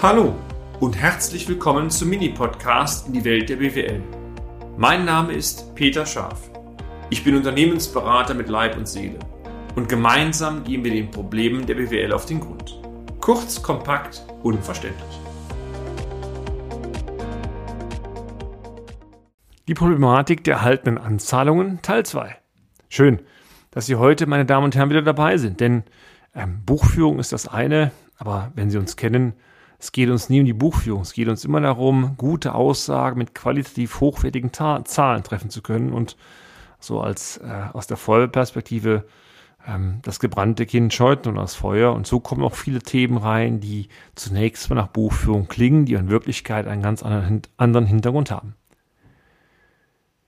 Hallo und herzlich willkommen zum Mini-Podcast in die Welt der BWL. Mein Name ist Peter Scharf. Ich bin Unternehmensberater mit Leib und Seele und gemeinsam gehen wir den Problemen der BWL auf den Grund. Kurz, kompakt, unverständlich. Die Problematik der erhaltenen Anzahlungen Teil 2. Schön, dass Sie heute, meine Damen und Herren, wieder dabei sind, denn ähm, Buchführung ist das eine, aber wenn Sie uns kennen, es geht uns nie um die Buchführung, es geht uns immer darum, gute Aussagen mit qualitativ hochwertigen Ta Zahlen treffen zu können und so als äh, aus der Vollperspektive ähm, das gebrannte Kind scheut nun das Feuer. Und so kommen auch viele Themen rein, die zunächst mal nach Buchführung klingen, die in Wirklichkeit einen ganz anderen, anderen Hintergrund haben.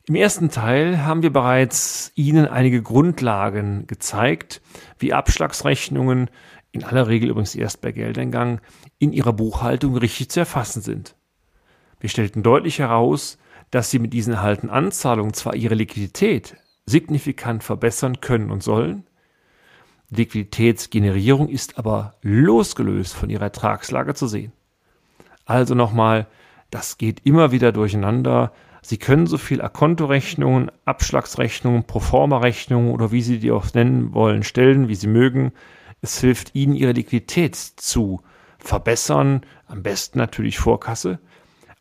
Im ersten Teil haben wir bereits Ihnen einige Grundlagen gezeigt, wie Abschlagsrechnungen, in aller Regel übrigens erst bei Geldeingang, in Ihrer Buchhaltung richtig zu erfassen sind. Wir stellten deutlich heraus, dass Sie mit diesen erhaltenen Anzahlungen zwar Ihre Liquidität signifikant verbessern können und sollen, Liquiditätsgenerierung ist aber losgelöst von Ihrer Ertragslage zu sehen. Also nochmal, das geht immer wieder durcheinander. Sie können so viel Akontorechnungen, Abschlagsrechnungen, Proforma-Rechnungen oder wie Sie die auch nennen wollen, stellen, wie Sie mögen. Es hilft Ihnen, Ihre Liquidität zu verbessern, am besten natürlich Vorkasse.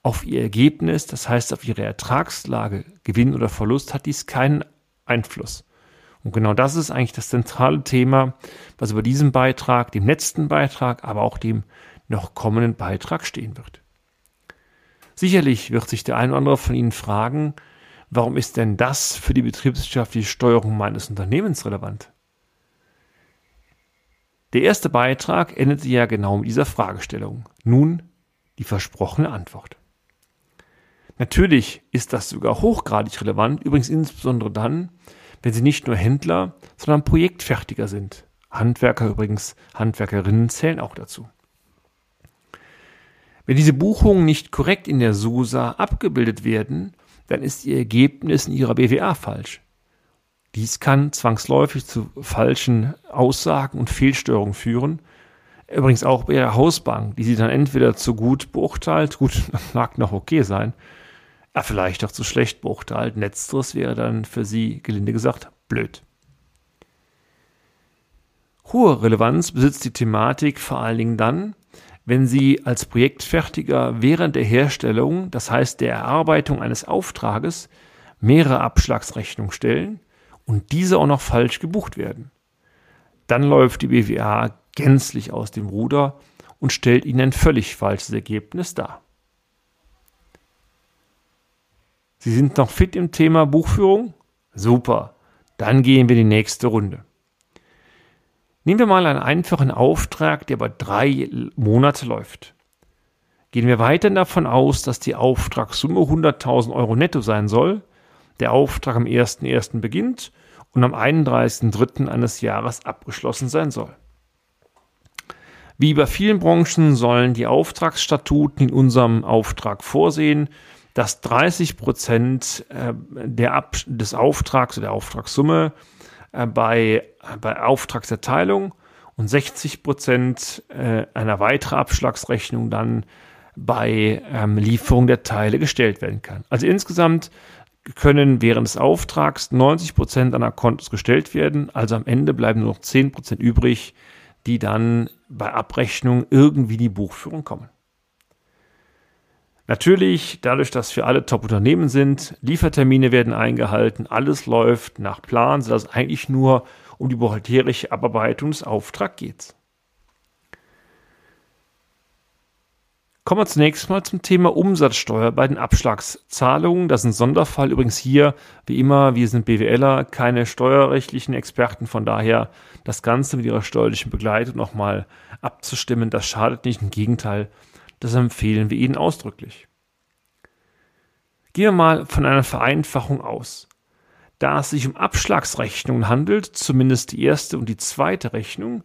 Auf Ihr Ergebnis, das heißt auf Ihre Ertragslage, Gewinn oder Verlust, hat dies keinen Einfluss. Und genau das ist eigentlich das zentrale Thema, was über diesem Beitrag, dem letzten Beitrag, aber auch dem noch kommenden Beitrag stehen wird. Sicherlich wird sich der ein oder andere von Ihnen fragen, warum ist denn das für die betriebswirtschaftliche Steuerung meines Unternehmens relevant? Der erste Beitrag endete ja genau mit dieser Fragestellung. Nun die versprochene Antwort. Natürlich ist das sogar hochgradig relevant, übrigens insbesondere dann, wenn sie nicht nur Händler, sondern Projektfertiger sind. Handwerker übrigens, Handwerkerinnen zählen auch dazu. Wenn diese Buchungen nicht korrekt in der SUSA abgebildet werden, dann ist ihr Ergebnis in ihrer BWA falsch. Dies kann zwangsläufig zu falschen Aussagen und Fehlstörungen führen. Übrigens auch bei ihrer Hausbank, die sie dann entweder zu gut beurteilt, gut, mag noch okay sein, ja, vielleicht auch zu schlecht beurteilt. Letzteres wäre dann für sie, gelinde gesagt, blöd. Hohe Relevanz besitzt die Thematik vor allen Dingen dann, wenn Sie als Projektfertiger während der Herstellung, das heißt der Erarbeitung eines Auftrages, mehrere Abschlagsrechnungen stellen und diese auch noch falsch gebucht werden. Dann läuft die BWA gänzlich aus dem Ruder und stellt Ihnen ein völlig falsches Ergebnis dar. Sie sind noch fit im Thema Buchführung? Super. Dann gehen wir die nächste Runde. Nehmen wir mal einen einfachen Auftrag, der über drei Monate läuft. Gehen wir weiterhin davon aus, dass die Auftragssumme 100.000 Euro netto sein soll, der Auftrag am 1.1. beginnt und am 31.3. eines Jahres abgeschlossen sein soll. Wie bei vielen Branchen sollen die Auftragsstatuten in unserem Auftrag vorsehen, dass 30 Prozent äh, des Auftrags oder der Auftragssumme äh, bei, bei Auftragserteilung und 60 Prozent äh, einer weiteren Abschlagsrechnung dann bei ähm, Lieferung der Teile gestellt werden kann. Also insgesamt können während des Auftrags 90 Prozent an Kontos gestellt werden. Also am Ende bleiben nur noch 10 Prozent übrig, die dann bei Abrechnung irgendwie in die Buchführung kommen. Natürlich, dadurch, dass wir alle Top-Unternehmen sind, Liefertermine werden eingehalten, alles läuft nach Plan, sodass eigentlich nur um die buchhalterische Abarbeitung des Auftrags geht. Kommen wir zunächst mal zum Thema Umsatzsteuer bei den Abschlagszahlungen. Das ist ein Sonderfall. Übrigens hier, wie immer, wir sind BWLer, keine steuerrechtlichen Experten. Von daher das Ganze mit ihrer steuerlichen Begleitung nochmal abzustimmen, das schadet nicht. Im Gegenteil, das empfehlen wir Ihnen ausdrücklich. Gehen wir mal von einer Vereinfachung aus. Da es sich um Abschlagsrechnungen handelt, zumindest die erste und die zweite Rechnung,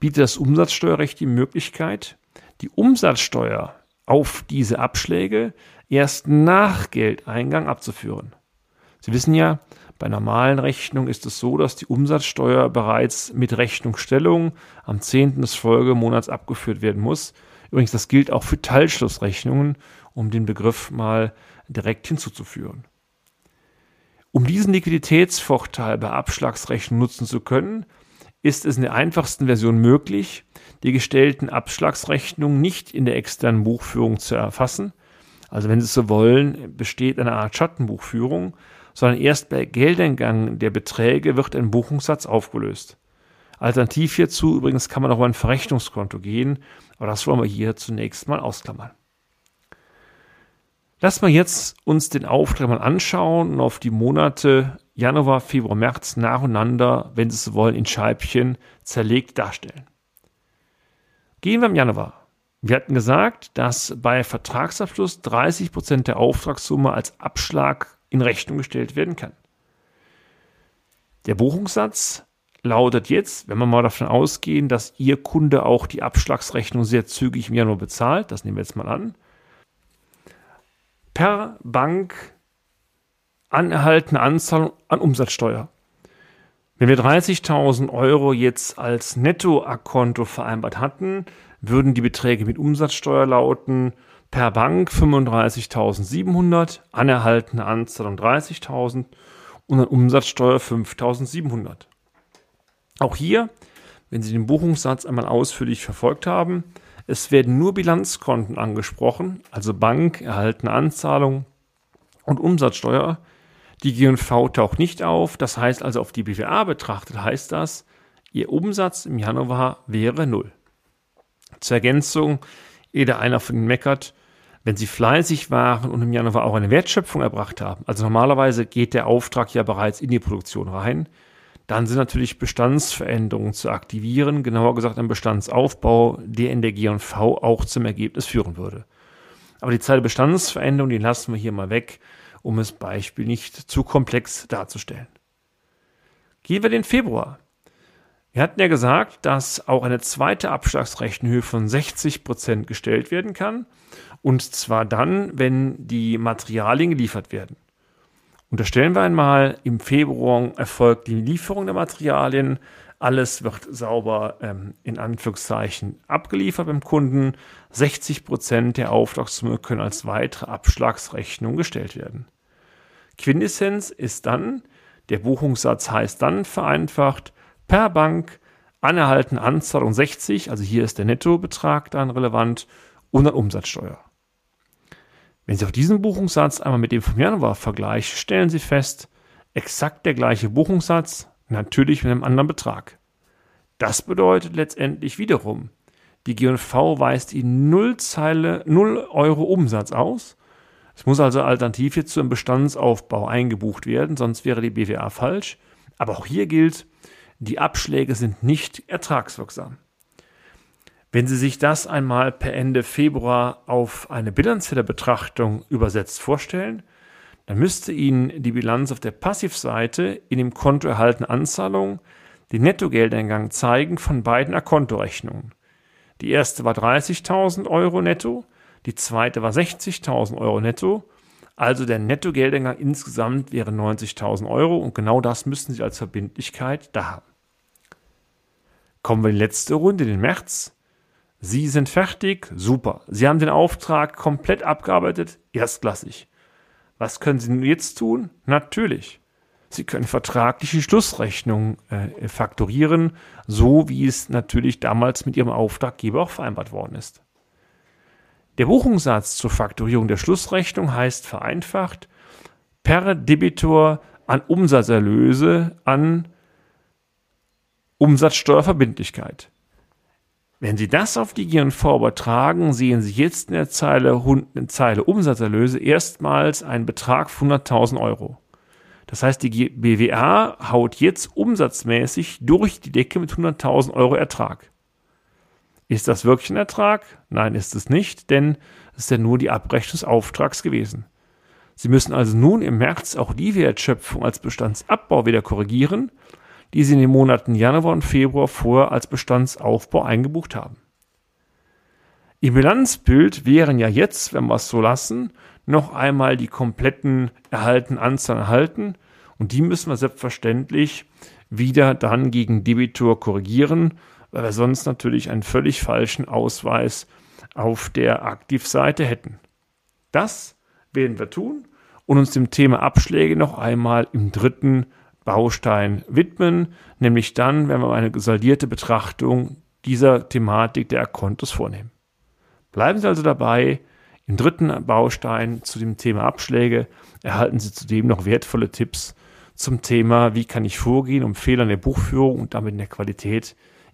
bietet das Umsatzsteuerrecht die Möglichkeit, die Umsatzsteuer auf diese Abschläge erst nach Geldeingang abzuführen. Sie wissen ja, bei normalen Rechnungen ist es so, dass die Umsatzsteuer bereits mit Rechnungsstellung am 10. des Folgemonats abgeführt werden muss. Übrigens, das gilt auch für Teilschlussrechnungen, um den Begriff mal direkt hinzuzuführen. Um diesen Liquiditätsvorteil bei Abschlagsrechnungen nutzen zu können, ist es in der einfachsten Version möglich, die gestellten Abschlagsrechnungen nicht in der externen Buchführung zu erfassen. Also wenn Sie so wollen, besteht eine Art Schattenbuchführung, sondern erst bei Geldeingang der Beträge wird ein Buchungssatz aufgelöst. Alternativ hierzu übrigens kann man auch über ein Verrechnungskonto gehen, aber das wollen wir hier zunächst mal ausklammern. Lass mal jetzt uns den Auftrag mal anschauen und auf die Monate Januar, Februar, März nacheinander, wenn Sie es wollen, in Scheibchen zerlegt darstellen. Gehen wir im Januar. Wir hatten gesagt, dass bei Vertragsabschluss 30 Prozent der Auftragssumme als Abschlag in Rechnung gestellt werden kann. Der Buchungssatz lautet jetzt, wenn wir mal davon ausgehen, dass Ihr Kunde auch die Abschlagsrechnung sehr zügig im Januar bezahlt, das nehmen wir jetzt mal an, per Bank anerhaltene Anzahlung an Umsatzsteuer. Wenn wir 30.000 Euro jetzt als Nettoakonto vereinbart hatten, würden die Beträge mit Umsatzsteuer lauten, per Bank 35.700, anerhaltene Anzahlung 30.000 und an Umsatzsteuer 5.700. Auch hier, wenn Sie den Buchungssatz einmal ausführlich verfolgt haben, es werden nur Bilanzkonten angesprochen, also Bank, erhaltene Anzahlung und Umsatzsteuer. Die GNV taucht nicht auf, das heißt also auf die BWA betrachtet heißt das, Ihr Umsatz im Januar wäre null. Zur Ergänzung, jeder einer von Ihnen meckert, wenn Sie fleißig waren und im Januar auch eine Wertschöpfung erbracht haben, also normalerweise geht der Auftrag ja bereits in die Produktion rein, dann sind natürlich Bestandsveränderungen zu aktivieren, genauer gesagt ein Bestandsaufbau, der in der G&V auch zum Ergebnis führen würde. Aber die Zeit der Bestandsveränderung, die lassen wir hier mal weg, um das Beispiel nicht zu komplex darzustellen. Gehen wir den Februar. Wir hatten ja gesagt, dass auch eine zweite Abschlagsrechenhöhe von 60 Prozent gestellt werden kann. Und zwar dann, wenn die Materialien geliefert werden. Unterstellen wir einmal, im Februar erfolgt die Lieferung der Materialien, alles wird sauber ähm, in Anführungszeichen abgeliefert beim Kunden. 60 Prozent der Auftragssumme können als weitere Abschlagsrechnung gestellt werden. Quintessenz ist dann, der Buchungssatz heißt dann vereinfacht per Bank anerhalten Anzahlung 60, also hier ist der Nettobetrag dann relevant und dann Umsatzsteuer. Wenn Sie auch diesen Buchungssatz einmal mit dem vom Januar vergleichen, stellen Sie fest, exakt der gleiche Buchungssatz, natürlich mit einem anderen Betrag. Das bedeutet letztendlich wiederum, die G&V weist Ihnen 0 Zeile, 0 Euro Umsatz aus. Es muss also alternativ jetzt zu einem Bestandsaufbau eingebucht werden, sonst wäre die BWA falsch. Aber auch hier gilt, die Abschläge sind nicht ertragswirksam. Wenn Sie sich das einmal per Ende Februar auf eine bilanzielle Betrachtung übersetzt vorstellen, dann müsste Ihnen die Bilanz auf der Passivseite in dem Konto erhaltene Anzahlungen den Nettogeldeingang zeigen von beiden Akontorechnungen. Die erste war 30.000 Euro netto, die zweite war 60.000 Euro netto. Also der Nettogeldeingang insgesamt wäre 90.000 Euro und genau das müssen Sie als Verbindlichkeit da haben. Kommen wir in die letzte Runde, den März. Sie sind fertig, super. Sie haben den Auftrag komplett abgearbeitet, erstklassig. Was können Sie jetzt tun? Natürlich. Sie können vertragliche Schlussrechnungen äh, faktorieren, so wie es natürlich damals mit Ihrem Auftraggeber auch vereinbart worden ist. Der Buchungssatz zur Faktorierung der Schlussrechnung heißt vereinfacht per Debitor an Umsatzerlöse an Umsatzsteuerverbindlichkeit. Wenn Sie das auf die GNV übertragen, sehen Sie jetzt in der Zeile, in Zeile Umsatzerlöse erstmals einen Betrag von 100.000 Euro. Das heißt, die BWA haut jetzt umsatzmäßig durch die Decke mit 100.000 Euro Ertrag. Ist das wirklich ein Ertrag? Nein, ist es nicht, denn es ist ja nur die Abrechnung des Auftrags gewesen. Sie müssen also nun im März auch die Wertschöpfung als Bestandsabbau wieder korrigieren die sie in den Monaten Januar und Februar vorher als Bestandsaufbau eingebucht haben. Im Bilanzbild wären ja jetzt, wenn wir es so lassen, noch einmal die kompletten erhaltenen Anzahlen erhalten und die müssen wir selbstverständlich wieder dann gegen Debitor korrigieren, weil wir sonst natürlich einen völlig falschen Ausweis auf der Aktivseite hätten. Das werden wir tun und uns dem Thema Abschläge noch einmal im dritten Baustein widmen, nämlich dann, wenn wir eine gesaldierte Betrachtung dieser Thematik der Akontos vornehmen. Bleiben Sie also dabei. Im dritten Baustein zu dem Thema Abschläge erhalten Sie zudem noch wertvolle Tipps zum Thema, wie kann ich vorgehen, um Fehler in der Buchführung und damit in der Qualität